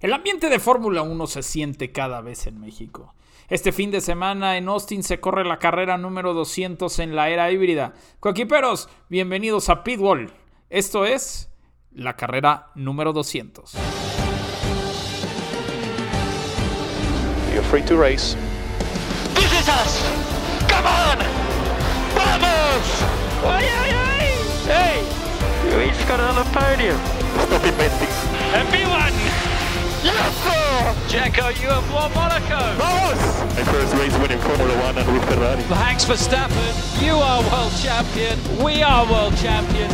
El ambiente de Fórmula 1 se siente cada vez en México. Este fin de semana en Austin se corre la carrera número 200 en la era híbrida. Coquiperos, bienvenidos a Pitwall. Esto es la carrera número 200. You're free to race. This is us! Come on! Vamos! Ay, ay, ay! Hey! Luis got another podium. Stop inventing. Yes, sir! Checo, you have won Monaco! Vamos! My first race winning Formula One and with Ferrari. Thanks Verstappen, you are world champion, we are world champions.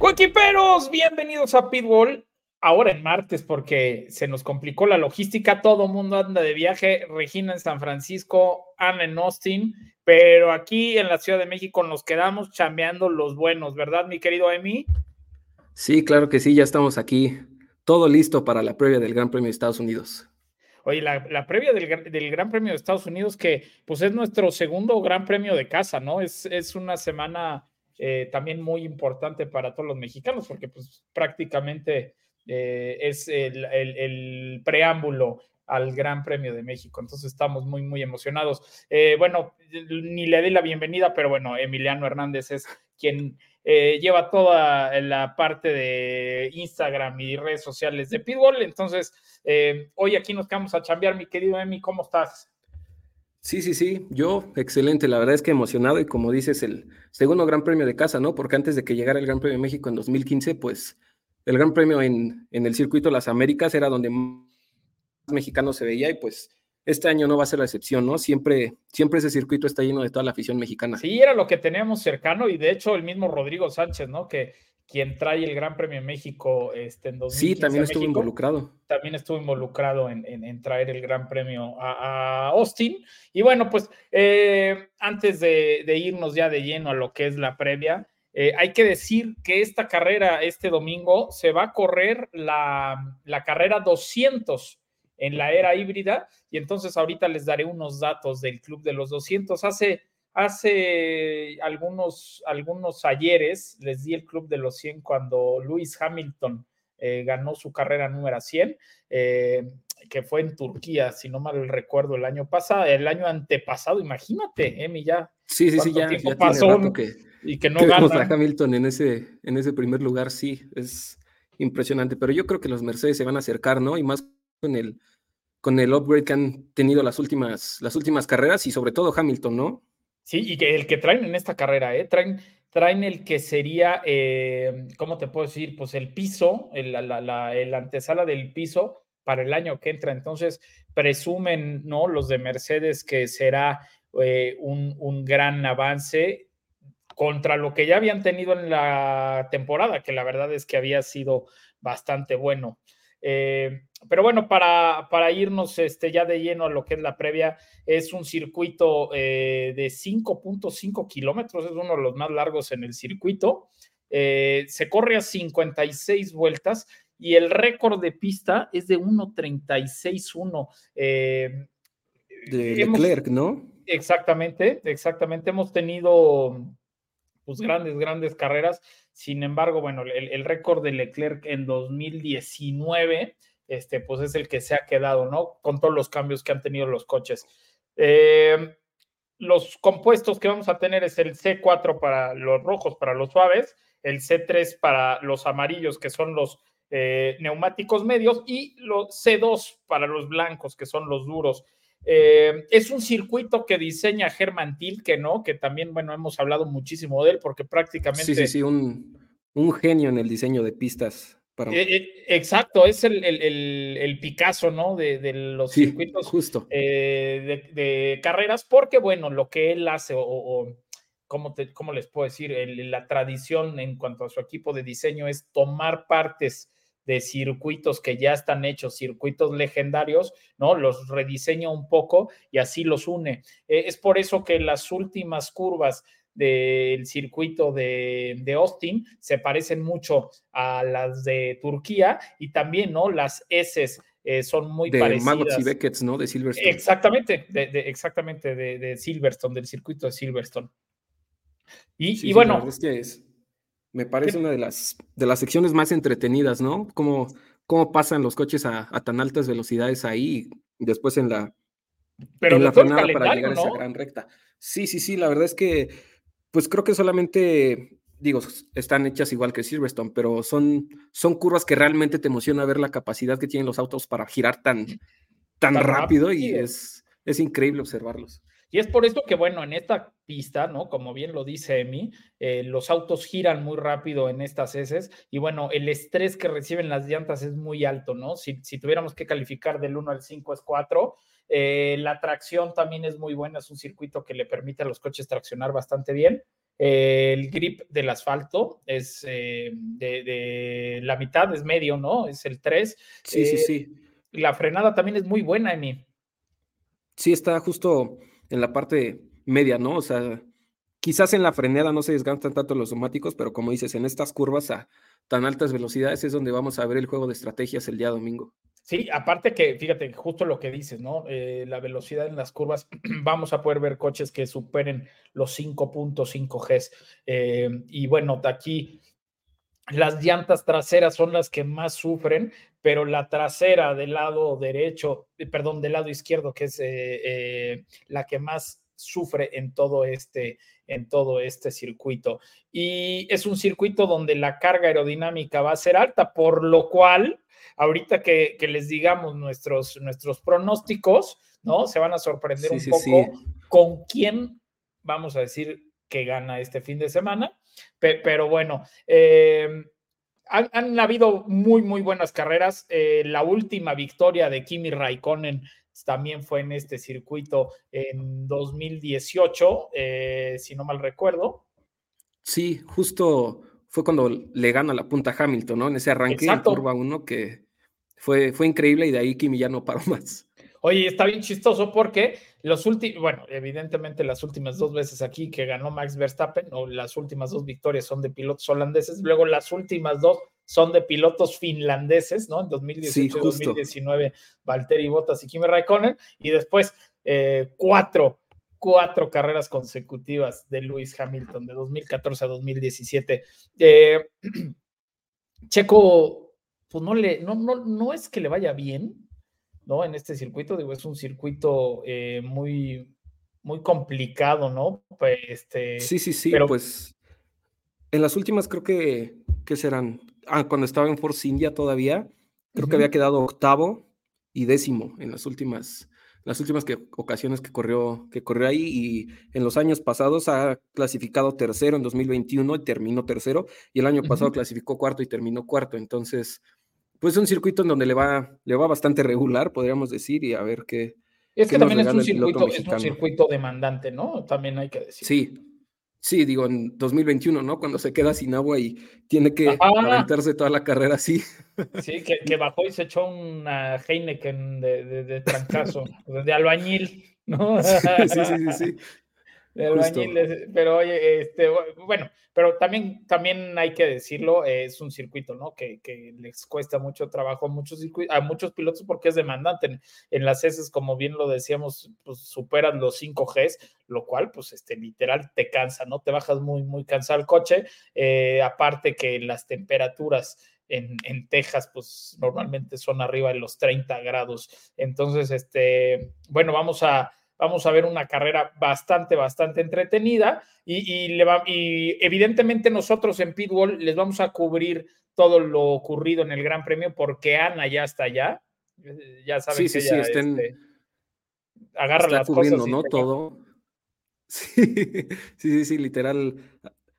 Coquiperos, bienvenidos a Pitwall. Ahora en martes porque se nos complicó la logística, todo el mundo anda de viaje, Regina en San Francisco, Ana en Austin, pero aquí en la Ciudad de México nos quedamos chambeando los buenos, ¿verdad, mi querido Emi? Sí, claro que sí, ya estamos aquí, todo listo para la previa del Gran Premio de Estados Unidos. Oye, la, previa del, Gran- del Gran Premio de Estados Unidos, que pues es nuestro segundo Gran Premio de casa, ¿no? Es, es una semana eh, también muy importante para todos los mexicanos, porque pues prácticamente eh, es el, el- el preámbulo al Gran Premio de México. Entonces estamos muy, muy emocionados. Eh, bueno, ni le di la bienvenida, pero bueno, Emiliano Hernández es quien eh, lleva toda la parte de Instagram y redes sociales de Pitbull. Entonces, eh, hoy aquí nos quedamos a chambear, mi querido Emi, ¿cómo estás? Sí, sí, sí, yo excelente, la verdad es que emocionado y como dices, el segundo Gran Premio de casa, ¿no? Porque antes de que llegara el Gran Premio de México en 2015, pues el Gran Premio en, en el circuito las Américas era donde más mexicanos se veía y pues este año no va a ser la excepción, ¿no? Siempre, siempre ese circuito está lleno de toda la afición mexicana. Sí, era lo que teníamos cercano y de hecho el mismo Rodrigo Sánchez, ¿no? Que quien trae el Gran Premio de México este, en 2015 Sí, también estuvo México, involucrado. también estuvo involucrado en, en- en traer el Gran Premio a, a Austin. Y bueno, pues eh, antes de, de irnos ya de lleno a lo que es la previa, eh, hay que decir que esta carrera, este domingo, se va a correr la, la carrera 200 en la era híbrida. Y entonces ahorita les daré unos datos del Club de los 200. Hace, hace algunos, algunos ayeres les di el Club de los 100 cuando Lewis Hamilton eh, ganó su carrera número 100, eh, que fue en Turquía, si no mal recuerdo, el año pasado, el año antepasado, imagínate, Emi, ya, Sí, sí, sí, ¿Cuánto ya, ya pasó? tiene rato que, y que no que vemos a. Hamilton en ese, en ese primer lugar, sí, es impresionante. Pero yo creo que los Mercedes se van a acercar, ¿no? Y más con el, con el upgrade que han tenido las últimas, las últimas carreras y sobre todo Hamilton, ¿no? Sí, y que el que traen en esta carrera, ¿eh? Traen, traen el que sería, eh, ¿cómo te puedo decir? Pues el piso, el, la, la- el antesala del piso para el año que entra. Entonces, presumen, ¿no? Los de Mercedes que será eh, un, un gran avance contra lo que ya habían tenido en la temporada, que la verdad es que había sido bastante bueno. Eh, pero bueno, para, para irnos este, ya de lleno a lo que es la previa, es un circuito eh, de 5.5 kilómetros, es uno de los más largos en el circuito. Eh, se corre a 56 vueltas y el récord de pista es de 1.36.1. Eh, De hemos- Leclerc, ¿no? Exactamente, exactamente. Hemos tenido pues grandes, grandes carreras. Sin embargo, bueno, el, el récord de Leclerc en 2019, este, pues es el que se ha quedado, ¿no? Con todos los cambios que han tenido los coches. Eh, los compuestos que vamos a tener es el C4 para los rojos, para los suaves, el C3 para los amarillos, que son los eh, neumáticos medios, y los C2 para los blancos, que son los duros. Eh, es un circuito que diseña Germán Tilke, ¿no? Que también, bueno, hemos hablado muchísimo de él porque prácticamente... Sí, sí, sí, un, un genio en el diseño de pistas. Para... Eh, eh, exacto, es el, el, el, el Picasso, ¿no? De, de los sí, circuitos justo. de, de, carreras, porque, bueno, lo que él hace, o, o ¿cómo, te, ¿cómo, les puedo decir? El, la tradición en cuanto a su equipo de diseño es tomar partes de circuitos que ya están hechos, circuitos legendarios, ¿no? Los rediseña un poco y así los une. Eh, es por eso que las últimas curvas del circuito de, de, Austin se parecen mucho a las de Turquía y también, ¿no? Las S eh, son muy de parecidas. Maggots y Beckett, ¿no? De Silverstone. Exactamente, de, de, exactamente, de, de, Silverstone, del circuito de Silverstone. Y, sí, y bueno, sí, es que es... Me parece una de las, de las secciones más entretenidas, ¿no? Cómo, cómo pasan los coches a, tan altas velocidades ahí y después en la, Pero en la frenada para llegar a esa gran recta. Sí, sí, sí, la verdad es que, pues creo que solamente, digo, están hechas igual que Silverstone, pero son, son curvas que realmente te emociona ver la capacidad que tienen los autos para girar tan, tan, rápido, y es, es increíble observarlos. Y es por esto que, bueno, en esta pista, ¿no? Como bien lo dice Emi, eh, los autos giran muy rápido en estas heces y, bueno, el estrés que reciben las llantas es muy alto, ¿no? Si, si tuviéramos que calificar del 1 al 5 es 4. Eh, la tracción también es muy buena, es un circuito que le permite a los coches traccionar bastante bien. Eh, el grip del asfalto es de, de, la mitad, es medio, ¿no? Es el 3. Sí, sí, sí. La frenada también es muy buena, Emi. Sí, está justo en la parte media, ¿no? O sea, quizás en la frenada no se desgastan tanto los neumáticos, pero como dices, en estas curvas a tan altas velocidades es donde vamos a ver el juego de estrategias el día domingo. Sí, aparte que, fíjate, justo lo que dices, ¿no? Eh, la velocidad en las curvas, vamos a poder ver coches que superen los 5.5 Gs. Eh, y bueno, aquí las llantas traseras son las que más sufren, pero la trasera del lado derecho, eh, perdón, del lado izquierdo, que es la que más sufre en todo este en todo este circuito. Y es un circuito donde la carga aerodinámica va a ser alta, por lo cual, ahorita que, les digamos nuestros, nuestros pronósticos, ¿no? Se van a sorprender un poco con quién, vamos a decir, que gana este fin de semana. Pero, bueno, eh, han, habido muy, muy buenas carreras. Eh, la última victoria de Kimi Raikkonen también fue en este circuito en 2018, eh, si no mal recuerdo. Sí, justo fue cuando le gana la punta a Hamilton, ¿no? En ese arranque en curva 1 que fue, fue increíble y de ahí Kimi ya no paró más. Oye, está bien chistoso porque los últimos, bueno, evidentemente las últimas dos veces aquí que ganó Max Verstappen, o las últimas dos victorias son de pilotos holandeses, luego las últimas dos son de pilotos finlandeses, ¿no? En 2018 y 2019, Valtteri Bottas y Kimi Raikkonen, y después eh, cuatro, cuatro carreras consecutivas de Lewis Hamilton, de 2014 a 2017. Eh, Checo, pues no le, no, no, no es que le vaya bien, ¿no? En este circuito, digo, es un circuito eh, muy, muy complicado, ¿no? Pues, este, sí, sí, sí, pero pues en las últimas creo que, que serán, ah, cuando estaba en Force India todavía, creo que había quedado octavo y décimo en las últimas, las últimas que, ocasiones que corrió, que corrió ahí y en los años pasados ha clasificado tercero en 2021 y terminó tercero y el año pasado clasificó cuarto y terminó cuarto, entonces pues es un circuito en donde le va, le va bastante regular, podríamos decir, y a ver qué. Es que también es un, circuito, es un circuito demandante, ¿no? También hay que decir. Sí, sí, digo, en 2021, ¿no? Cuando se queda sin agua y tiene que aventarse toda la carrera así. Sí, que, bajó y se echó una Heineken de, de, de trancazo, de albañil, ¿no? sí, sí, sí, sí pero oye, este, bueno, pero también, también hay que decirlo, es un circuito, ¿no? Que, que, les cuesta mucho trabajo a muchos, a muchos pilotos porque es demandante. En, las heces, como bien lo decíamos, pues superan los 5 Gs, lo cual, pues, este, literal te cansa, ¿no? Te bajas muy, muy cansado el coche. Eh, aparte que las temperaturas en, en, Texas, pues normalmente son arriba de los 30 grados. Entonces, este, bueno, vamos a Vamos a ver una carrera bastante, bastante entretenida y, le va, y evidentemente nosotros en Pitbull les vamos a cubrir todo lo ocurrido en el Gran Premio porque Ana ya está allá. Eh, ya saben sí, que sí, estén, este, agarra las cosas. ¿no? Todo. Sí, sí, sí, literal.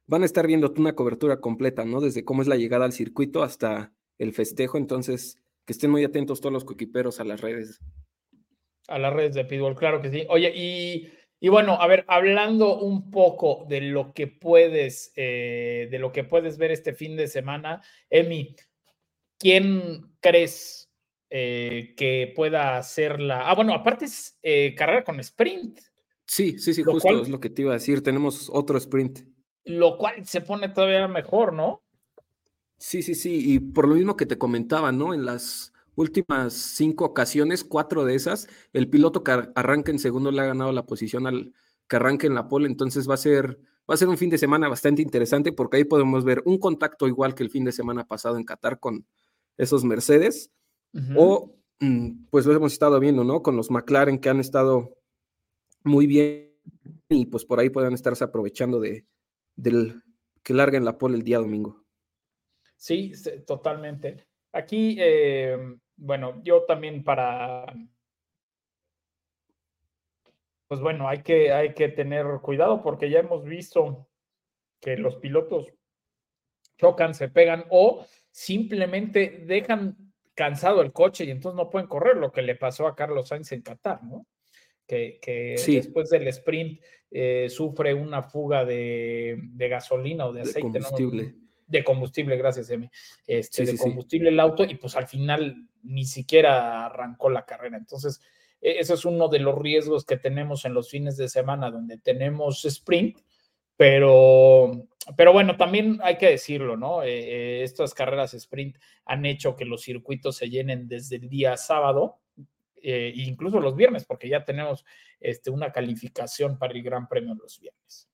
Van a estar viendo una cobertura completa, ¿no? Desde cómo es la llegada al circuito hasta el festejo. Entonces, que estén muy atentos todos los coquiperos a las redes. A las redes de Pitbull, claro que sí. Oye, y, bueno, a ver, hablando un poco de lo que puedes, eh, de lo que puedes ver este fin de semana, Emi, ¿quién crees eh, que pueda hacer la. Ah, bueno, aparte es eh, carrera con sprint. Sí, sí, sí, justo es lo que te iba a decir. Tenemos otro sprint. Lo cual se pone todavía mejor, ¿no? Sí, sí, sí. Y por lo mismo que te comentaba, ¿no? En las últimas cinco ocasiones, cuatro de esas, el piloto que arranca en segundo le ha ganado la posición al que arranque en la pole, entonces va a ser va a ser un fin de semana bastante interesante porque ahí podemos ver un contacto igual que el fin de semana pasado en Qatar con esos Mercedes, o mm, pues lo hemos estado viendo, ¿no? Con los McLaren que han estado muy bien y pues por ahí puedan estarse aprovechando de, del que larguen la pole el día domingo. Sí, totalmente. Aquí, eh, bueno, yo también para, pues bueno, hay que, hay que tener cuidado porque ya hemos visto que los pilotos chocan, se pegan o simplemente dejan cansado el coche y entonces no pueden correr, lo que le pasó a Carlos Sainz en Qatar, ¿no? Que, después del sprint eh, sufre una fuga de, gasolina o de aceite. De combustible. De combustible, gracias, Emi. Este, de combustible el auto y pues al final ni siquiera arrancó la carrera. Entonces, e, ese es uno de los riesgos que tenemos en los fines de semana donde tenemos sprint, pero, pero bueno, también hay que decirlo, ¿no? Eh, eh, estas carreras sprint han hecho que los circuitos se llenen desde el día sábado, eh, incluso los viernes, porque ya tenemos este, una calificación para el Gran Premio los viernes.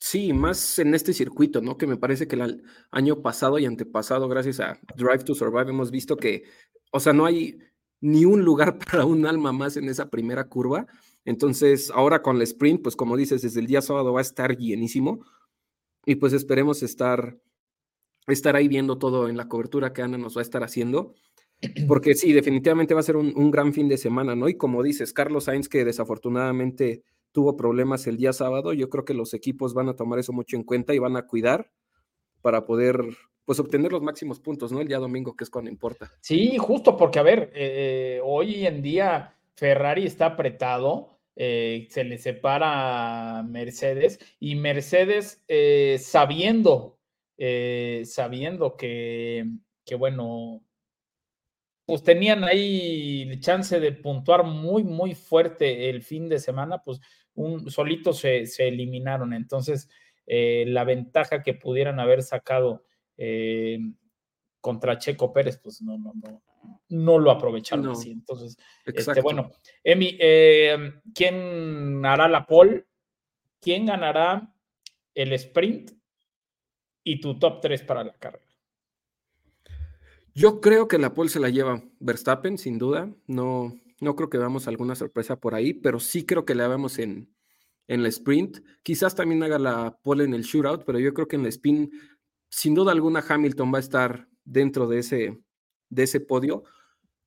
Sí, más en este circuito, ¿no? Que me parece que el año pasado y antepasado, gracias a Drive to Survive, hemos visto que, o sea, no hay ni un lugar para un alma más en esa primera curva. Entonces, ahora con el sprint, pues como dices, desde el día sábado va a estar llenísimo y pues esperemos estar, estar ahí viendo todo en la cobertura que Ana nos va a estar haciendo. Porque sí, definitivamente va a ser un, un gran fin de semana, ¿no? Y como dices, Carlos Sainz, que desafortunadamente tuvo problemas el día sábado, yo creo que los equipos van a tomar eso mucho en cuenta y van a cuidar para poder pues obtener los máximos puntos, ¿no? El día domingo, que es cuando importa. Sí, justo porque, a ver, eh, hoy en día Ferrari está apretado, eh, se le separa Mercedes y Mercedes eh, sabiendo, sabiendo que, que, bueno, pues tenían ahí chance de puntuar muy, muy fuerte el fin de semana, pues un, solito se, se eliminaron. Entonces, la ventaja que pudieran haber sacado eh, contra Checo Pérez, pues no, no, no, no lo aprovecharon así. Entonces, este, bueno, Emi, eh, ¿quién hará la pole? ¿Quién ganará el sprint? Y tu top 3 para la carrera. Yo creo que la pole se la lleva Verstappen, sin duda. No, no creo que veamos alguna sorpresa por ahí, pero sí creo que la vemos en, en el sprint. Quizás también haga la pole en el shootout, pero yo creo que en el spin sin duda alguna Hamilton va a estar dentro de ese, de ese podio.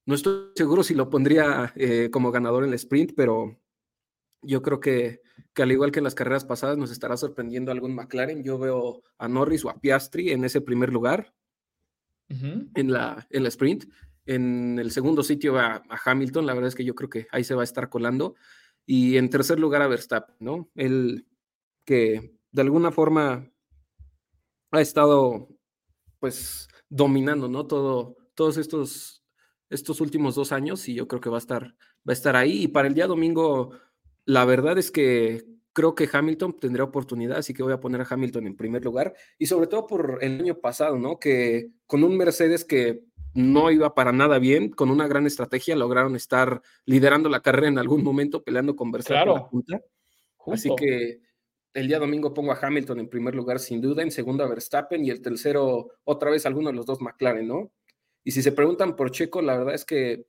No estoy seguro si lo pondría eh, como ganador en el sprint, pero yo creo que, que, al igual que en las carreras pasadas nos estará sorprendiendo algún McLaren. Yo veo a Norris o a Piastri en ese primer lugar en, la, en la sprint. En el segundo sitio a, a, Hamilton, la verdad es que yo creo que ahí se va a estar colando. Y en tercer lugar a Verstappen, ¿no? El que de alguna forma ha estado pues dominando, ¿no? Todo, todos estos, estos últimos dos años y yo creo que va a estar, va a estar ahí. Y para el día domingo, la verdad es que creo que Hamilton tendrá oportunidad, así que voy a poner a Hamilton en primer lugar. Y sobre todo por el año pasado, ¿no? Que con un Mercedes que no iba para nada bien, con una gran estrategia lograron estar liderando la carrera en algún momento, peleando con Verstappen claro. punta. Así que el día domingo pongo a Hamilton en primer lugar, sin duda, en segundo a Verstappen y el tercero, otra vez, alguno de los dos McLaren, ¿no? Y si se preguntan por Checo, la verdad es que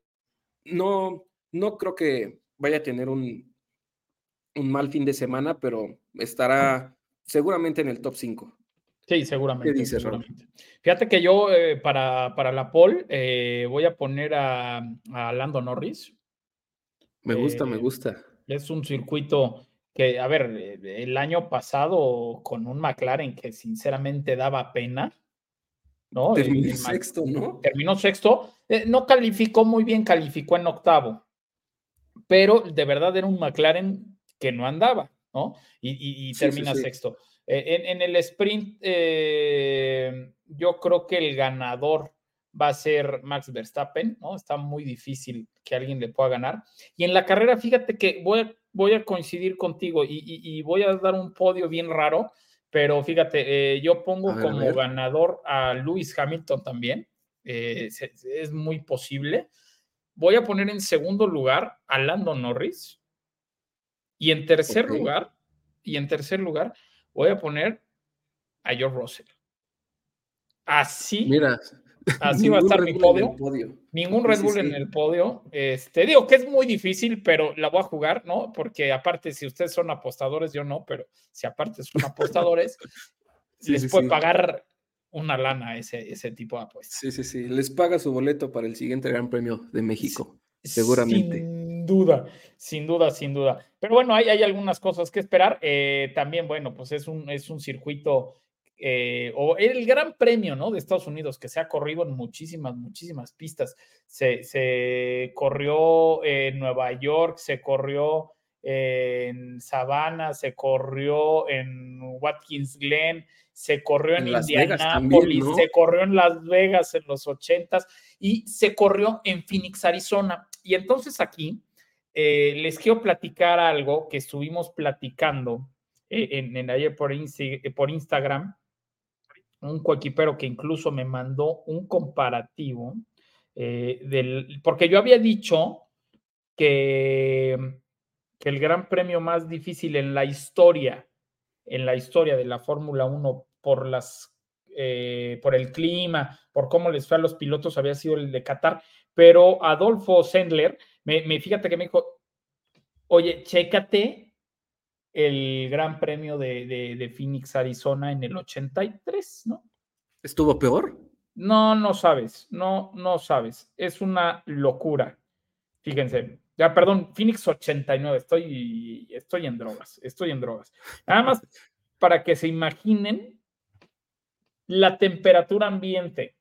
no, no creo que vaya a tener un, un mal fin de semana, pero estará seguramente en el top 5. Sí, seguramente. ¿Qué dices, seguramente. Fíjate que yo eh, para, para, la pole eh, voy a poner a, a Lando Norris. Me gusta, me eh, gusta. Es un circuito que, a ver, el año pasado con un McLaren que sinceramente daba pena, ¿no? Terminó sexto, ¿no? Terminó sexto, no calificó muy bien, calificó en octavo, pero de verdad era un McLaren que no andaba, ¿no? Y, termina sexto. Eh, en, el sprint, yo creo que el ganador va a ser Max Verstappen, ¿no? Está muy difícil que alguien le pueda ganar. Y en la carrera, fíjate que voy a voy a coincidir contigo y, voy a dar un podio bien raro, pero fíjate, eh, yo pongo como ganador a Lewis Hamilton también, eh, es, muy posible. Voy a poner en segundo lugar a Lando Norris y en tercer lugar, y en tercer lugar voy a poner a George Russell. Así, Mira, así va a estar mi podio. Ningún Red sí, Bull sí. en el podio. Este, digo que es muy difícil, pero la voy a jugar, ¿no? Porque aparte, si ustedes son apostadores, yo no, pero si aparte son apostadores, les puede pagar una lana ese, ese tipo de apuestas. Sí, sí, sí. Les paga su boleto para el siguiente Gran Premio de México. Seguramente. Sin duda, sin duda, sin duda. Pero bueno, hay, hay algunas cosas que esperar. Eh, también, bueno, pues es un, es un circuito eh, o el gran premio, ¿no? De Estados Unidos que se ha corrido en muchísimas, muchísimas pistas. Se, se corrió en Nueva York, se corrió en Savannah, se corrió en Watkins Glen, se corrió en, En también, Indianápolis, ¿no? se corrió en Las Vegas en los ochentas y se corrió en Phoenix, Arizona. Y entonces aquí eh, les quiero platicar algo que estuvimos platicando eh, en, ayer eh, por Instagram. Un coequipero que incluso me mandó un comparativo del, porque yo había dicho que, que el gran premio más difícil en la historia, en la historia de la Fórmula 1 por las por el clima, por cómo les fue a los pilotos, había sido el de Qatar, pero Adolfo Sendler, me, me- fíjate que me dijo, oye, chécate el Gran Premio de, de- de Phoenix, Arizona en el 83, ¿no? ¿Estuvo peor? No, no sabes, no, no sabes, es una locura. Fíjense, ya, perdón, Phoenix 89, estoy, estoy en drogas, estoy en drogas. Nada más para que se imaginen la temperatura ambiente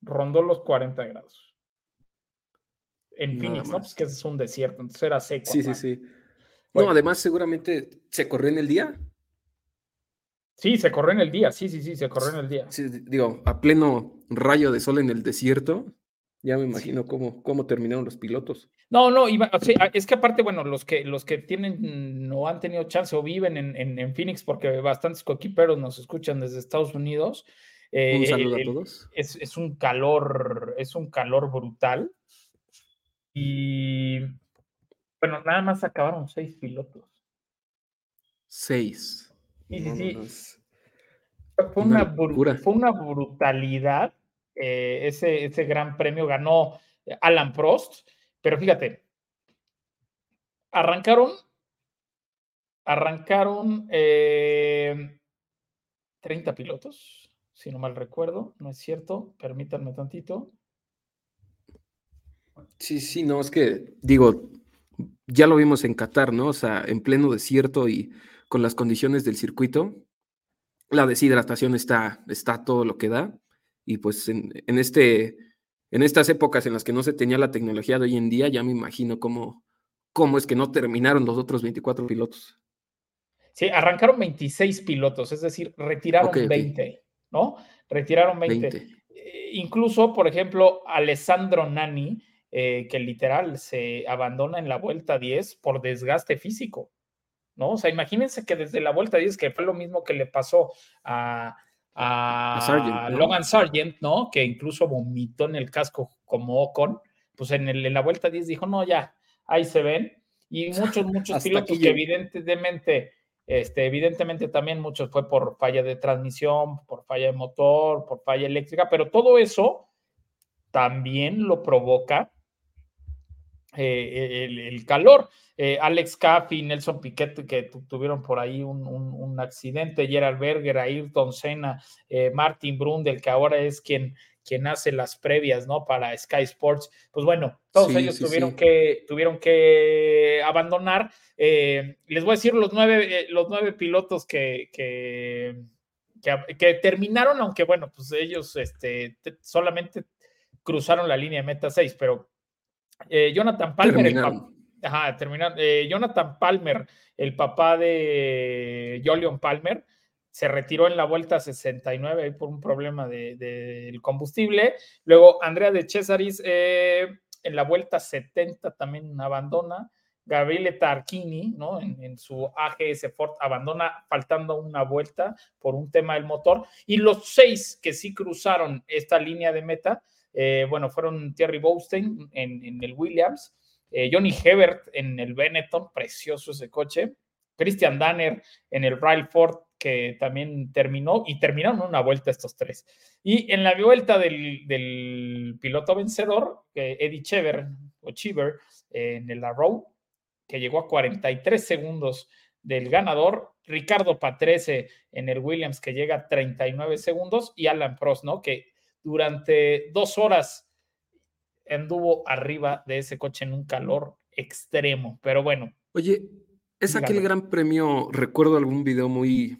rondó los 40 grados. En Phoenix, ¿no? Pues que es un desierto, entonces era seco. Sí, sí, sí. Bueno. No, además seguramente se corrió en el día. Sí, se corrió en el día, sí, sí, sí, se corrió en el día. Sí, digo, a pleno rayo de sol en el desierto. Ya me imagino cómo, cómo terminaron los pilotos. No, no, iba- o sea, es que aparte, bueno, los que, los que tienen o han tenido chance o viven en, en- en Phoenix, porque bastantes coequiperos nos escuchan desde Estados Unidos. eh, Un saludo a todos. es, es un calor, es un calor brutal. Y bueno, nada más acabaron seis pilotos. Seis. Sí, sí, sí. Fue, Una fue una brutalidad. eh, ese, ese gran premio ganó Alan Prost, pero fíjate, arrancaron, arrancaron eh, 30 pilotos, si no mal recuerdo, no es cierto, permítanme tantito. Sí, sí, no, es que digo, ya lo vimos en Qatar, ¿no? O sea, en pleno desierto y con las condiciones del circuito, la deshidratación está, está todo lo que da. Y pues en, en este, en estas épocas en las que no se tenía la tecnología de hoy en día, ya me imagino cómo, cómo es que no terminaron los otros 24 pilotos. Sí, arrancaron 26 pilotos, es decir, retiraron Ok, ok. 20, ¿no? Retiraron 20. 20. Eh, incluso, por ejemplo, Alessandro Nani, eh, que literal se abandona en la vuelta 10 por desgaste físico, ¿no? O sea, imagínense que desde la vuelta 10, que fue lo mismo que le pasó a, a, A Sargent, ¿no? Logan Sargent, ¿no? Que incluso vomitó en el casco como Ocon, pues en, el- en la vuelta 10 dijo, no, ya, ahí se ven. Y muchos, muchos pilotos que evidentemente, este, evidentemente también muchos fue por falla de transmisión, por falla de motor, por falla eléctrica, pero todo eso también lo provoca eh, el, el calor. Eh, Alex Caff y Nelson Piquet que tu- tuvieron por ahí un, un- un accidente, Gerald Berger, Ayrton Senna, eh, Martin Brundle, que ahora es quien, quien hace las previas, ¿no? Para Sky Sports. Pues bueno, todos Sí, ellos sí, tuvieron, sí. Que, tuvieron que abandonar. Les voy a decir los nueve, los nueve pilotos que, que, que, que terminaron, aunque bueno, pues ellos este, te- solamente cruzaron la línea de meta 6, pero eh, Jonathan Palmer, el, pa- Terminaron. Ajá, terminaron. Eh, Jonathan Palmer, el papá de Jolion Palmer, se retiró en la vuelta 69 ahí por un problema del de, del combustible. Luego Andrea de Cesaris eh, en la vuelta 70 también abandona. Gabriele Tarquini, ¿no? En, en, su AGS Ford abandona faltando una vuelta por un tema del motor. Y los seis que sí cruzaron esta línea de meta, eh, bueno, fueron Thierry Boustein en, el Williams, eh, Johnny Hebert en el Benetton, precioso ese coche, Christian Danner en el Ryle Ford, que también terminó, y terminaron una vuelta estos tres. Y en la vuelta del, piloto vencedor, Eddie Chever, o Cheever, en el Arrow, que llegó a 43 segundos del ganador, Ricardo Patrese en el Williams, que llega a 39 segundos, y Alan Prost, ¿no? Que durante dos horas anduvo arriba de ese coche en un calor extremo, pero bueno. Oye, es aquel gran premio, recuerdo algún video muy,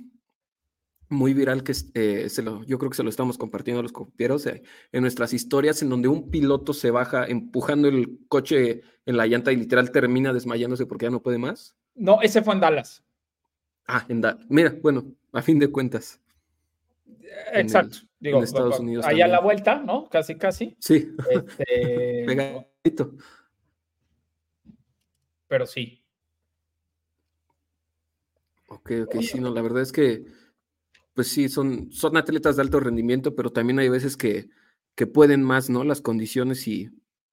muy viral que eh, se lo, yo creo que se lo estamos compartiendo a los copieros eh, en nuestras historias, en donde un piloto se baja empujando el coche en la llanta y literal termina desmayándose porque ya no puede más. No, ese fue en Dallas. Ah, en Dallas. Mira, bueno, a fin de cuentas. Exacto. Digo, en Estados Unidos. Allá a la vuelta, ¿no? Casi, casi. Sí. Este, Pegadito. Pero sí. Ok, ok, sí, no, la verdad es que, pues sí, son, son atletas de alto rendimiento, pero también hay veces que, que pueden más, ¿no? Las condiciones y,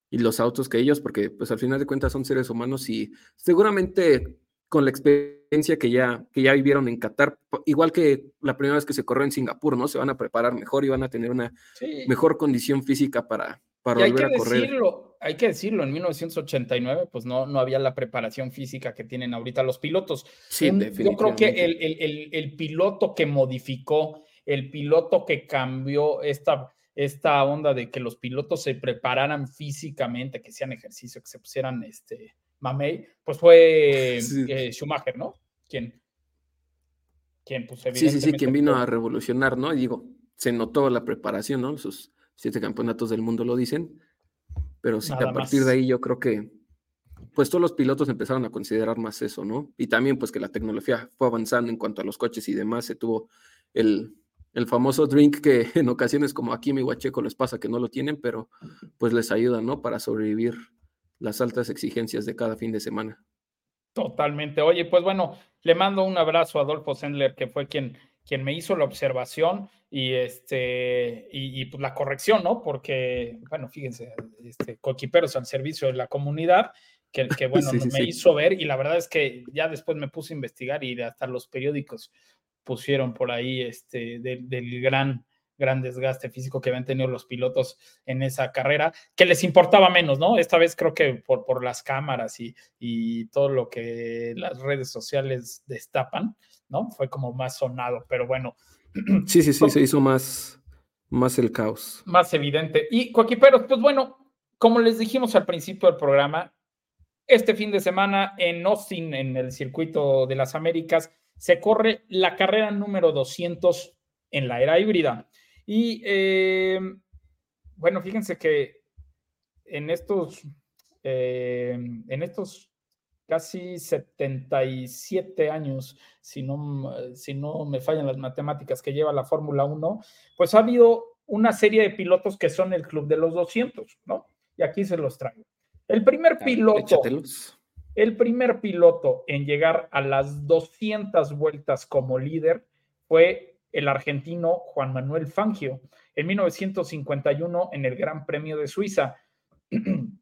y los autos que ellos, porque pues al final de cuentas son seres humanos y seguramente con la experiencia que ya, que ya vivieron en Qatar, igual que la primera vez que se corrió en Singapur, ¿no? Se van a preparar mejor y van a tener una mejor condición física para, para volver a correr. Decirlo, hay que decirlo, en 1989 pues no, no había la preparación física que tienen ahorita los pilotos. Sí, Yo creo que el, el, el, piloto que modificó, el piloto que cambió esta, esta onda de que los pilotos se prepararan físicamente, que hacían ejercicio, que se pusieran este Mamey, pues fue eh, Schumacher, ¿no? Quien, quien pues Sí, sí, sí, quien vino a revolucionar, ¿no? Y digo, se notó la preparación, ¿no? Sus siete campeonatos del mundo lo dicen, pero sí, a partir de ahí yo creo que pues todos los pilotos empezaron a considerar más eso, ¿no? Y también pues que la tecnología fue avanzando en cuanto a los coches y demás, se tuvo el, el famoso drink que en ocasiones como aquí mi Huacheco les pasa que no lo tienen, pero pues les ayuda, ¿no? Para sobrevivir las altas exigencias de cada fin de semana. Totalmente. Oye, pues bueno, le mando un abrazo a Adolfo Sendler, que fue quien, quien me hizo la observación y este y, pues la corrección, ¿no? Porque, bueno, fíjense, este, coquiperos al servicio de la comunidad, que, que bueno, me hizo ver, y la verdad es que ya después me puse a investigar y hasta los periódicos pusieron por ahí este del gran gran desgaste físico que habían tenido los pilotos en esa carrera, que les importaba menos, ¿no? Esta vez creo que por, por las cámaras y, y todo lo que las redes sociales destapan, ¿no? Fue como más sonado, pero bueno. Sí, sí, sí, se hizo más, más el caos. Más evidente. Y Coquiperos, pues bueno, como les dijimos al principio del programa, este fin de semana en Austin, en el circuito de las Américas, se corre la carrera número 200 en la era híbrida. Y eh, bueno, fíjense que en estos, eh, en estos casi 77 años, si no, si no me fallan las matemáticas que lleva la Fórmula 1, pues ha habido una serie de pilotos que son el club de los 200, ¿no? Y aquí se los traigo. El primer piloto, el primer piloto en llegar a las 200 vueltas como líder fue el argentino Juan Manuel Fangio en 1951 en el Gran Premio de Suiza.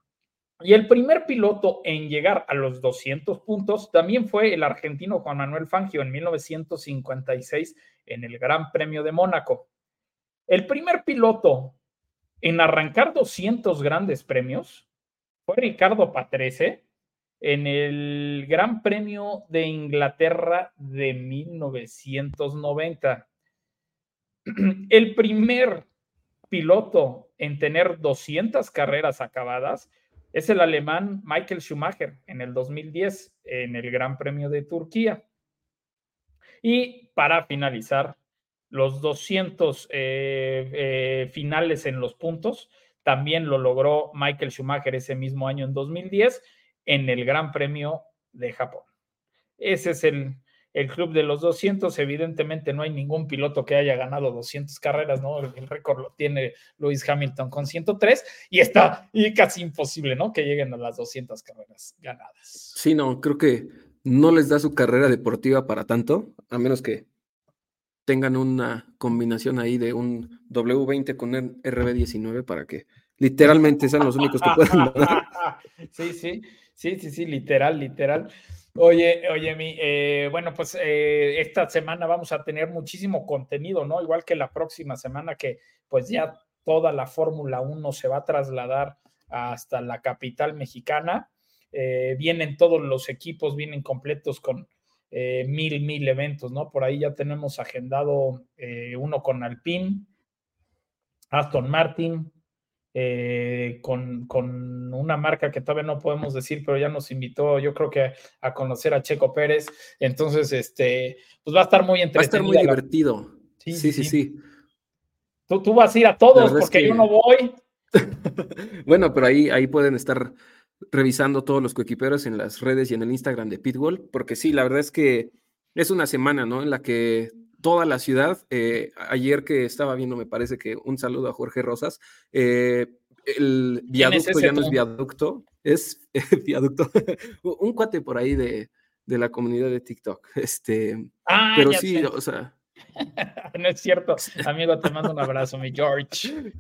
Y el primer piloto en llegar a los 200 puntos también fue el argentino Juan Manuel Fangio en 1956 en el Gran Premio de Mónaco. El primer piloto en arrancar 200 grandes premios fue Ricardo Patrese en el Gran Premio de Inglaterra de 1990. el primer piloto en tener 200 carreras acabadas es el alemán Michael Schumacher en el 2010 en el Gran Premio de Turquía. Y para finalizar, los 200 eh, eh, finales en los puntos también lo logró Michael Schumacher ese mismo año en 2010 en el Gran Premio de Japón. Ese es el, el club de los 200, evidentemente no hay ningún piloto que haya ganado 200 carreras, ¿no? El, récord lo tiene Lewis Hamilton con 103 y está y casi imposible, ¿no? Que lleguen a las 200 carreras ganadas. Sí, no, creo que no les da su carrera deportiva para tanto, a menos que tengan una combinación ahí de un W20 con RB19 para que literalmente sean los únicos que puedan Sí, sí, sí, sí, sí, literal, literal. Oye, oye, mi, eh, bueno, pues eh, esta semana vamos a tener muchísimo contenido, ¿no? Igual que la próxima semana que pues ya toda la Fórmula 1 se va a trasladar hasta la capital mexicana. Eh, vienen todos los equipos, vienen completos con mil, mil eventos, ¿no? Por ahí ya tenemos agendado uno con Alpine, Aston Martin, eh, con, con, una marca que todavía no podemos decir, pero ya nos invitó, yo creo que a conocer a Checo Pérez. Entonces, este, pues va a estar muy entretenido. Va a estar muy divertido. Sí, sí, sí. sí, Tú, tú, vas a ir a todos porque yo no voy. bueno, pero ahí, ahí pueden estar revisando todos los coequiperos en las redes y en el Instagram de Pitbull, porque sí, la verdad es que es una semana, ¿no? En la que toda la ciudad. Eh, ayer que estaba viendo, me parece que un saludo a Jorge Rosas. Eh, el viaducto ya no es viaducto, es viaducto. un cuate por ahí de, la comunidad de TikTok. Este, ah, pero sí, o sea. no es cierto, amigo, te mando un abrazo, mi George. Sí,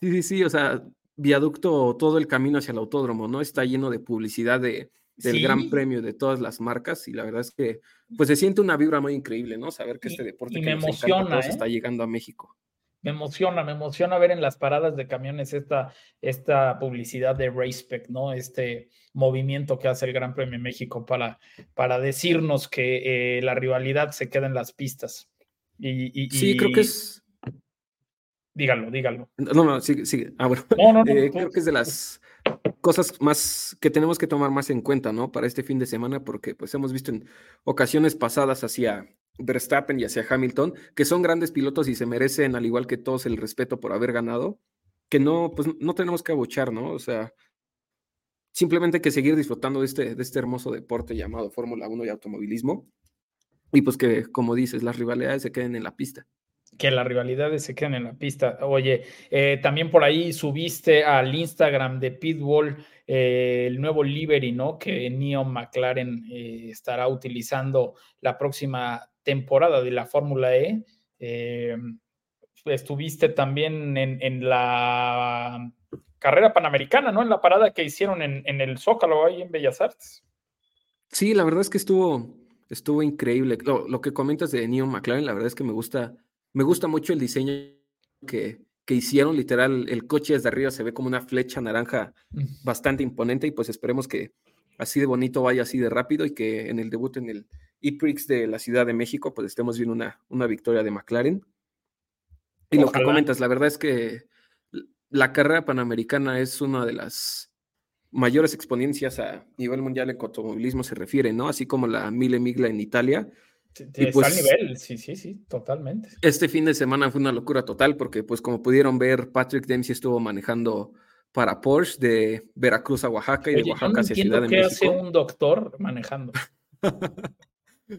sí, sí, o sea, viaducto, todo el camino hacia el autódromo, ¿no? Está lleno de publicidad de, del gran premio de todas las marcas y la verdad es que pues se siente una vibra muy increíble, ¿no? Saber que este deporte que me emociona, ¿eh? está llegando a México. Me emociona, me emociona ver en las paradas de camiones esta, esta publicidad de RacePec, ¿no? Este movimiento que hace el Gran Premio de México para, para decirnos que eh, la rivalidad se queda en las pistas. Y, sí, creo que es. Dígalo, dígalo. No, no, sigue, sigue. Ah, bueno. Eh, creo que es de las cosas más que tenemos que tomar más en cuenta, ¿no? Para este fin de semana, porque pues hemos visto en ocasiones pasadas hacia Verstappen y hacia Hamilton, que son grandes pilotos y se merecen, al igual que todos, el respeto por haber ganado, que no, pues no tenemos que abuchar, ¿no? O sea, simplemente hay que seguir disfrutando de este, de este hermoso deporte llamado Fórmula 1 y automovilismo. Y pues que, como dices, las rivalidades se queden en la pista que las rivalidades se queden en la pista. Oye, eh, también por ahí subiste al Instagram de Pitbull eh, el nuevo livery, ¿no? Que Neon McLaren eh, estará utilizando la próxima temporada de la Fórmula E. estuviste también en, la carrera panamericana, ¿no? En la parada que hicieron en, el Zócalo, ahí en Bellas Artes. Sí, la verdad es que estuvo, estuvo increíble. Lo, lo que comentas de Neon McLaren, la verdad es que me gusta me gusta mucho el diseño que, hicieron, literal, el coche desde arriba se ve como una flecha naranja bastante imponente y pues esperemos que así de bonito vaya así de rápido y que en el debut en el E-Prix de la Ciudad de México pues estemos viendo una, una victoria de McLaren. Y lo que comentas, la verdad es que la carrera panamericana es una de las mayores exponencias a nivel mundial en automovilismo se refiere, ¿no? Así como la Mille Migla en Italia, está pues, nivel, sí, sí, sí, totalmente. Este fin de semana fue una locura total porque, pues, como pudieron ver, Patrick Dempsey estuvo manejando para Porsche de Veracruz a Oaxaca y de Oaxaca hacia Ciudad de qué hace un doctor manejando?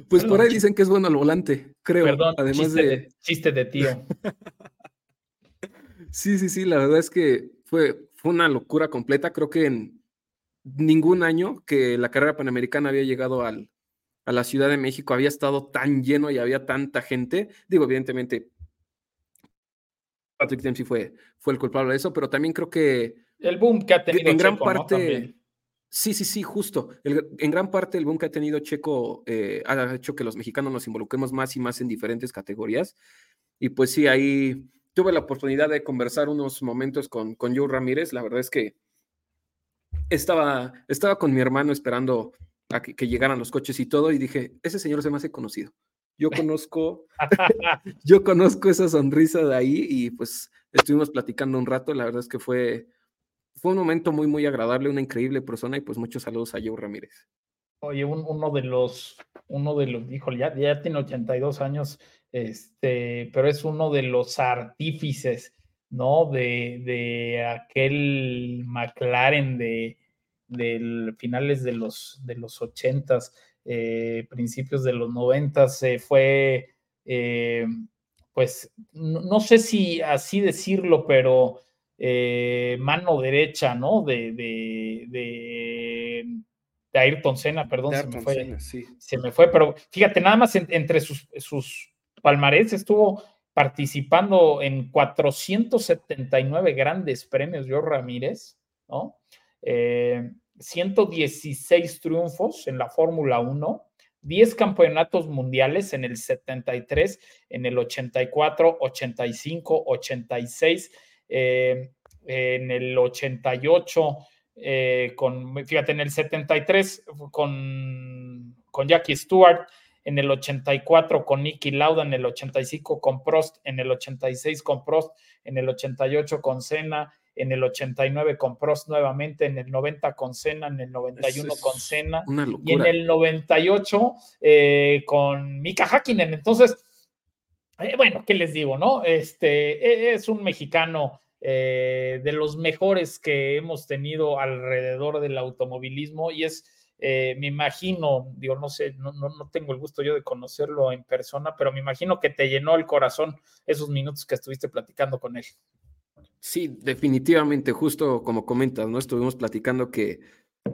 pues por ahí dicen que es bueno el volante, creo. Perdón, además de... chiste de tío. sí, sí, sí, la verdad es que fue, fue una locura completa. Creo que en ningún año que la carrera panamericana había llegado al, a la Ciudad de México había estado tan lleno y había tanta gente. Digo, evidentemente, Patrick Dempsey fue, fue el culpable de eso, pero también creo que... El boom que ha tenido en gran parte... Sí, sí, sí, justo. en gran parte el boom que ha tenido Checo eh, ha hecho que los mexicanos nos involucremos más y más en diferentes categorías. Y pues sí, ahí tuve la oportunidad de conversar unos momentos con, con Joe Ramírez. La verdad es que estaba, estaba con mi hermano esperando a que, llegaran los coches y todo, y dije, ese señor se me hace conocido. Yo conozco, yo conozco esa sonrisa de ahí y pues estuvimos platicando un rato, la verdad es que fue, fue un momento muy, muy agradable, una increíble persona y pues muchos saludos a Joe Ramírez. Oye, uno de los, uno de los, híjole, ya, ya tiene 82 años, este, pero es uno de los artífices, ¿no? De, de aquel McLaren de, de finales de los, de los 80 eh, principios de los 90 se fue, eh, pues, no, sé si así decirlo, pero eh, mano derecha, ¿no? De, de, de, Ayrton Senna, perdón, se, me fue, se me fue, pero fíjate, nada más entre sus, sus palmarés estuvo participando en 479 grandes premios, yo Ramírez, ¿no? 116 triunfos en la Fórmula 1, 10 campeonatos mundiales en el 73, en el 84, 85, 86, en el 88, eh, con, fíjate, en el 73 con, con Jackie Stewart, en el 84 con Nicky Lauda, en el 85 con Prost, en el 86 con Prost, en el 88 con Senna, en el 89 con Prost nuevamente, en el 90 con Senna, en el 91 con Senna y en el 98 eh, con Mika Hakkinen. Entonces, eh, bueno, ¿qué les digo, no? Este e, es un mexicano eh, de los mejores que hemos tenido alrededor del automovilismo y es eh, me imagino, digo, no sé, no, no, tengo el gusto yo de conocerlo en persona, pero me imagino que te llenó el corazón esos minutos que estuviste platicando con él. Sí, definitivamente, justo como comentas, ¿no? Estuvimos platicando que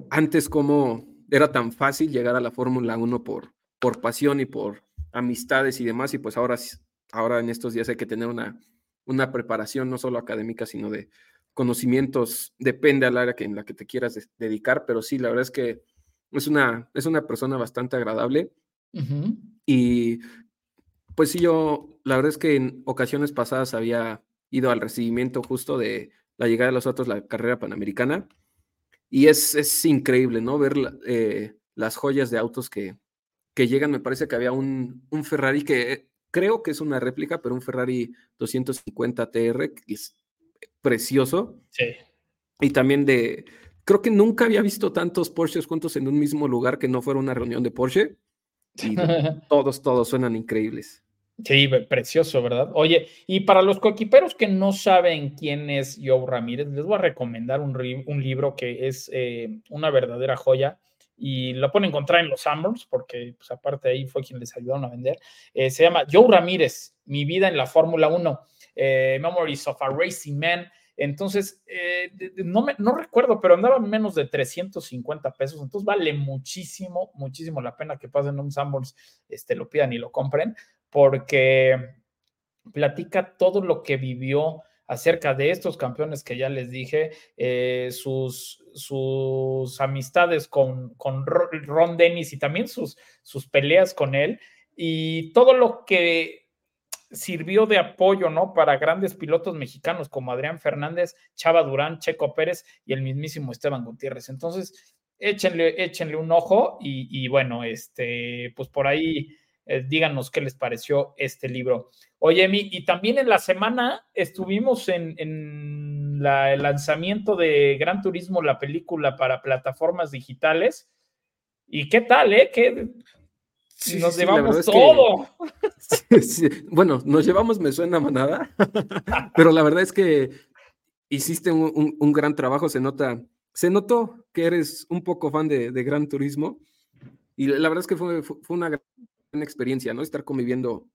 antes como era tan fácil llegar a la Fórmula 1 por, por pasión y por amistades y demás, y pues ahora, ahora en estos días hay que tener una, una preparación no solo académica, sino de conocimientos, depende al área que, en la que te quieras dedicar, pero sí, la verdad es que es una, es una persona bastante agradable. Y pues sí, yo, la verdad es que en ocasiones pasadas había ido al recibimiento justo de la llegada de los otros, la carrera panamericana. Y es, es increíble, ¿no? Ver eh, las joyas de autos que, que llegan. Me parece que había un, un Ferrari que creo que es una réplica, pero un Ferrari 250 TR, que es precioso. Sí. Y también de, creo que nunca había visto tantos Porsches juntos en un mismo lugar que no fuera una reunión de Porsche. Y todos, todos suenan increíbles. Sí, precioso, ¿verdad? Oye, y para los coequiperos que no saben quién es Joe Ramírez, les voy a recomendar un, un libro que es eh, una verdadera joya y lo pueden encontrar en los Summers, porque pues, aparte ahí fue quien les ayudaron a vender. Eh, se llama Joe Ramírez, Mi vida en la Fórmula 1, eh, Memories of a Racing Man. Entonces, eh, no, me, no recuerdo, pero andaba menos de 350 pesos. Entonces, vale muchísimo, muchísimo la pena que pasen un Sanborns, este, lo pidan y lo compren, porque platica todo lo que vivió acerca de estos campeones que ya les dije, eh, sus, sus amistades con, con Ron Dennis y también sus, sus peleas con él y todo lo que sirvió de apoyo, ¿no? Para grandes pilotos mexicanos como Adrián Fernández, Chava Durán, Checo Pérez y el mismísimo Esteban Gutiérrez. Entonces, échenle, échenle un ojo y, bueno, este, pues por ahí eh, díganos qué les pareció este libro. Oye, Emi, y también en la semana estuvimos en, el lanzamiento de Gran Turismo, la película para plataformas digitales. ¿Y qué tal, eh? ¿Qué, nos llevamos todo. bueno, nos llevamos, me suena manada, pero la verdad es que hiciste un, gran trabajo, se nota, se notó que eres un poco fan de, Gran Turismo y la verdad es que fue, una gran experiencia, ¿no? Estar conviviendo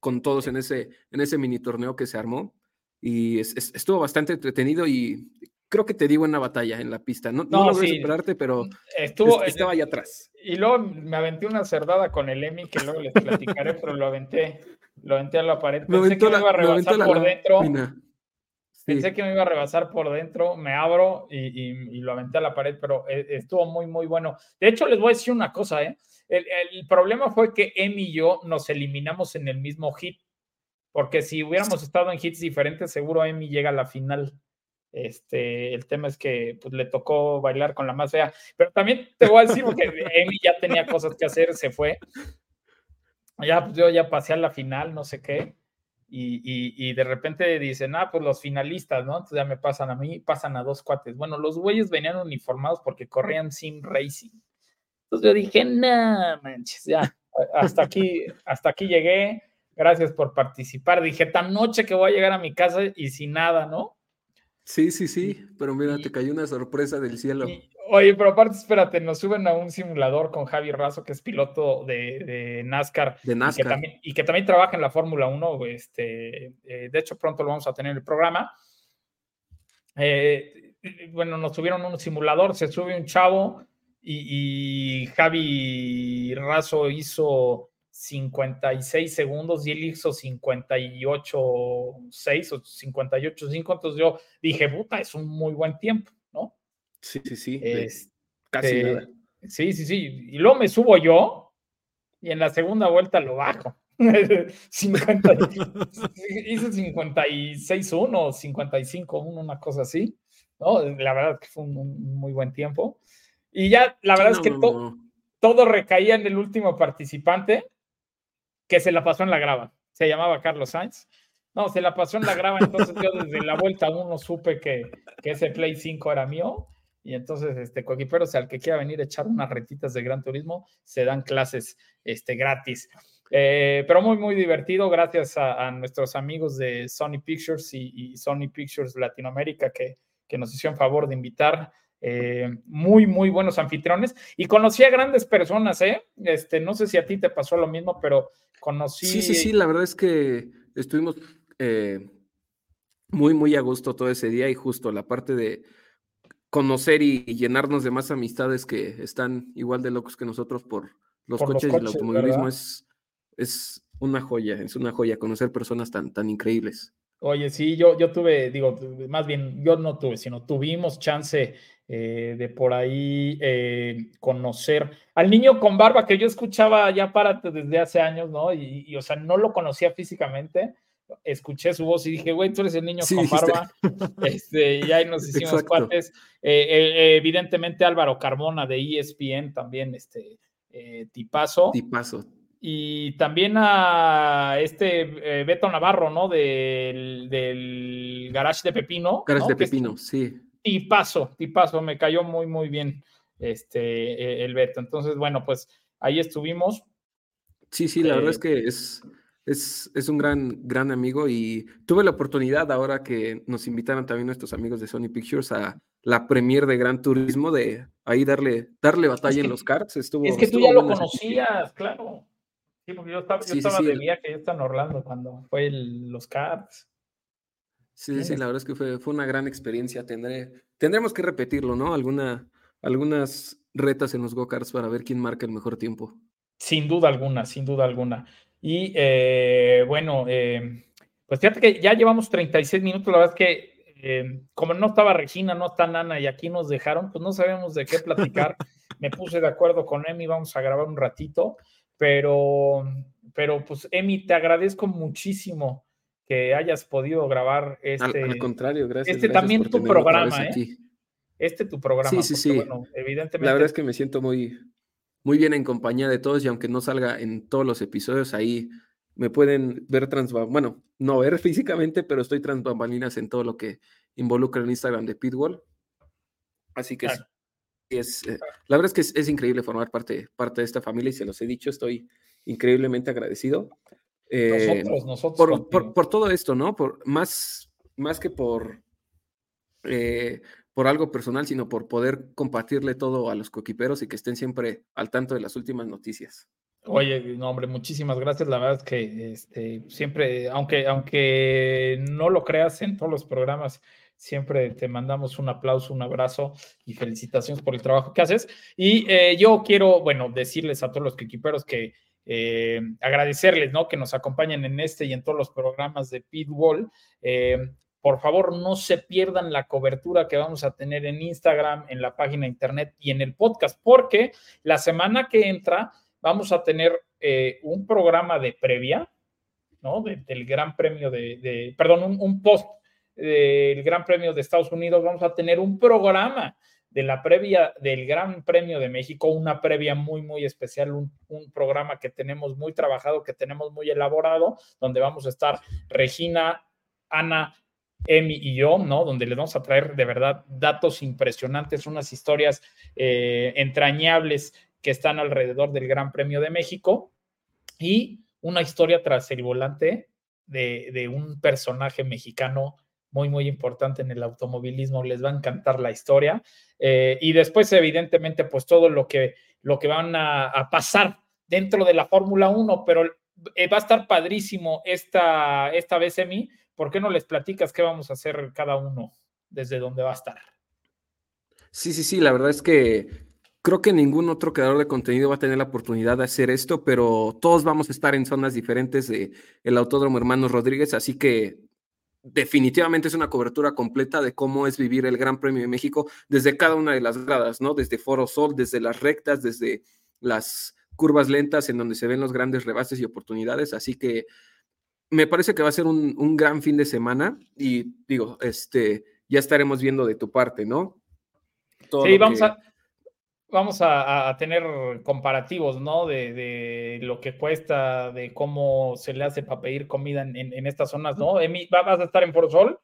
con todos en ese, en ese mini torneo que se armó y estuvo bastante entretenido y creo que te di buena batalla en la pista. No, no, logré superarte, pero Estuvo, estaba ahí atrás. Y luego me aventé una cerdada con el Emi, que luego les platicaré, pero lo aventé, lo aventé a la pared. Pensé que me iba a rebasar por dentro. Pensé que me iba a rebasar por dentro, me abro y, lo aventé a la pared, pero eh, estuvo muy, muy bueno. De hecho, les voy a decir una cosa, ¿eh? El, el problema fue que Emi y yo nos eliminamos en el mismo hit, porque si hubiéramos estado en hits diferentes, seguro Emi llega a la final. Este, el tema es que pues, le tocó bailar con la más fea. Pero también te voy a decir, porque Emi ya tenía cosas que hacer, se fue. Ya, pues yo ya pasé a la final, no sé qué. Y, de repente dicen, ah, pues los finalistas, ¿no? Entonces ya me pasan a mí, pasan a dos cuates. Bueno, los güeyes venían uniformados porque corrían sin racing. Entonces yo dije, no, manches, ya, hasta aquí, hasta aquí llegué. Gracias por participar. Dije, tan noche que voy a llegar a mi casa y sin nada, ¿no? Sí, sí, sí, pero mira, te cayó una sorpresa del cielo. oye, pero aparte, espérate, nos suben a un simulador con Javi Razo, que es piloto de, NASCAR. De NASCAR. Y que también, trabaja en la Fórmula 1. Este, eh, de hecho, pronto lo vamos a tener en el programa. Eh, bueno, nos subieron un simulador, se sube un chavo y, y Javi Razo hizo 56 segundos y él hizo 58 6 o 58 5, entonces yo dije, puta, es un muy buen tiempo, ¿no? Sí, sí, sí. Casi nada. Sí, sí, sí. Y luego me subo yo y en la segunda vuelta lo bajo. 50, hice 56-1, 55-1, una cosa así. ¿no? La verdad que fue un, muy buen tiempo. Y ya, la verdad es que todo recaía en el último participante que se la pasó en la grava. Se llamaba Carlos Sainz. No, se la pasó en la grava, entonces yo desde la vuelta uno supe que, que ese Play 5 era mío y entonces, este, al que quiera venir a echar unas retitas de Gran Turismo, se dan clases este, gratis. Eh, pero muy, muy divertido, gracias a, nuestros amigos de Sony Pictures y, Sony Pictures Latinoamérica que, que, nos hicieron favor de invitar. Eh, muy, muy buenos anfitriones. Y conocí a grandes personas, ¿eh? Este, no sé si a ti te pasó lo mismo, pero conocí. Sí, sí, sí, la verdad es que estuvimos eh, muy, muy a gusto todo ese día y justo la parte de conocer y, llenarnos de más amistades que están igual de locos que nosotros por los, coches, y el automovilismo es, es una joya, es una joya conocer personas tan, tan increíbles. Oye, sí, yo, yo tuve, digo, más bien, yo no tuve, sino tuvimos chance eh, de por ahí eh, conocer al niño con barba que yo escuchaba ya para desde hace años, ¿no? Y, y, o sea, no lo conocía físicamente, escuché su voz y dije, güey, tú eres el niño con barba. Este, y ahí nos hicimos cuates. Eh, evidentemente Álvaro Carmona de ESPN también, este, tipazo. Tipazo. Y también a este Beto Navarro, ¿no? Del, del Garage de Pepino. Garage de Pepino, sí. Tipazo, tipazo, me cayó muy, muy bien este, el Beto. Entonces, bueno, pues ahí estuvimos. Sí, sí, la verdad es que es, es, un gran, gran amigo y tuve la oportunidad ahora que nos invitaron también nuestros amigos de Sony Pictures a la premier de Gran Turismo de ahí darle, darle batalla en los karts. Estuvo, es que tú ya lo conocías, claro. Sí, porque yo estaba, de viaje, yo estaba en Orlando cuando fue los karts. Sí, sí, la verdad es que fue, fue una gran experiencia. Tendré, tendremos que repetirlo, ¿no? Alguna, algunas retas en los go-karts para ver quién marca el mejor tiempo. Sin duda alguna, sin duda alguna. Y eh, bueno, eh, pues fíjate que ya llevamos 36 minutos, la verdad es que eh, como no estaba Regina, no está Nana y aquí nos dejaron, pues no sabemos de qué platicar. Me puse de acuerdo con Emi, vamos a grabar un ratito, pero, pero pues Emi, te agradezco muchísimo que hayas podido grabar este. Al, contrario, gracias. Este también tu programa, ¿eh? Este tu programa. Sí, sí, sí. evidentemente. La verdad es que me siento muy, muy bien en compañía de todos y aunque no salga en todos los episodios, ahí me pueden ver trans, bueno, no ver físicamente, pero estoy trans bambalinas en todo lo que involucra el Instagram de Pitbull. Así que es, eh, la verdad es que es, increíble formar parte, parte de esta familia y se los he dicho, estoy increíblemente agradecido. Eh, nosotros, nosotros. Por, por, todo esto, ¿no? Por, más, más que por eh, por algo personal, sino por poder compartirle todo a los coquiperos y que estén siempre al tanto de las últimas noticias. Oye, no, hombre, muchísimas gracias. La verdad es que este, siempre, aunque, aunque no lo creas en todos los programas, siempre te mandamos un aplauso, un abrazo y felicitaciones por el trabajo que haces. Y eh, yo quiero, bueno, decirles a todos los coquiperos que eh, agradecerles, ¿no? Que nos acompañen en este y en todos los programas de Pitbull. Eh, por favor, no se pierdan la cobertura que vamos a tener en Instagram, en la página internet y en el podcast, porque la semana que entra vamos a tener un programa de previa, ¿no? del Gran Premio de, perdón, un, post del Gran Premio de Estados Unidos. Vamos a tener un programa de la previa del Gran Premio de México, una previa muy, muy especial, un, programa que tenemos muy trabajado, que tenemos muy elaborado, donde vamos a estar Regina, Ana, Emi y yo, ¿no? Donde les vamos a traer de verdad datos impresionantes, unas historias eh, entrañables que están alrededor del Gran Premio de México y una historia tras el volante de, un personaje mexicano muy, muy importante en el automovilismo. Les va a encantar la historia. Eh, y después, evidentemente, pues todo lo que, lo que van a, pasar dentro de la Fórmula 1, pero eh, va a estar padrísimo esta, esta vez, Emi, ¿por qué no les platicas qué vamos a hacer cada uno desde dónde va a estar? Sí, sí, sí, la verdad es que creo que ningún otro creador de contenido va a tener la oportunidad de hacer esto, pero todos vamos a estar en zonas diferentes de el Autódromo Hermanos Rodríguez, así que definitivamente es una cobertura completa de cómo es vivir el Gran Premio de México desde cada una de las gradas, ¿no? Desde Foro Sol, desde las rectas, desde las curvas lentas en donde se ven los grandes rebases y oportunidades. Así que me parece que va a ser un, gran fin de semana y digo, este, ya estaremos viendo de tu parte, ¿no? sí, vamos a vamos a, tener comparativos, ¿no? De, lo que cuesta, de cómo se le hace para pedir comida en, estas zonas, ¿no? Emi, vas a estar en Forosol.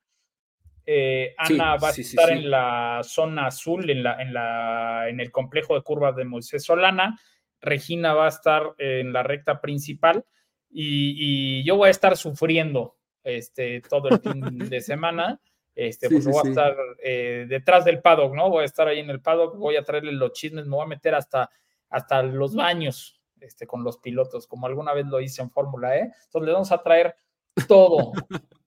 Eh, Ana va a estar en la zona azul, en, la, en, la, en el complejo de curvas de Moisés Solana. Regina va a estar en la recta principal y, y yo voy a estar sufriendo este, todo el fin de semana. Este, pues voy a estar eh, detrás del paddock, ¿no? Voy a estar ahí en el paddock, voy a traerle los chismes, me voy a meter hasta, hasta los baños este, con los pilotos, como alguna vez lo hice en Fórmula E. Entonces le vamos a traer todo,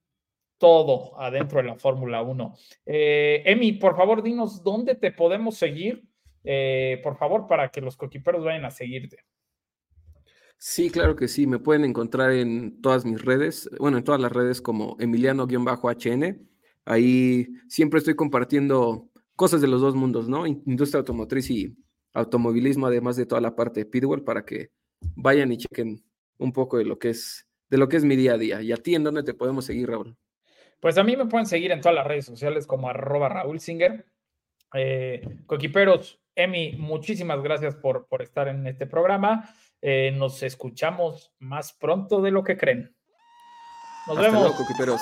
todo adentro de la Fórmula 1. Eh, Emi, por favor, dinos dónde te podemos seguir, eh, por favor, para que los coquiperos vayan a seguirte. Sí, claro que sí. Me pueden encontrar en todas mis redes, bueno, en todas las redes como Emiliano-HN. Ahí siempre estoy compartiendo cosas de los dos mundos, ¿no? Industria automotriz y automovilismo, además de toda la parte de Pitwell, para que vayan y chequen un poco de lo que es de lo que es mi día a día. ¿Y a ti en dónde te podemos seguir, Raúl? Pues a mí me pueden seguir en todas las redes sociales como arroba Raúl Singer. Eh, coquiperos, Emi, muchísimas gracias por, por estar en este programa. Eh, nos escuchamos más pronto de lo que creen. Nos vemos. Luego, coquiperos.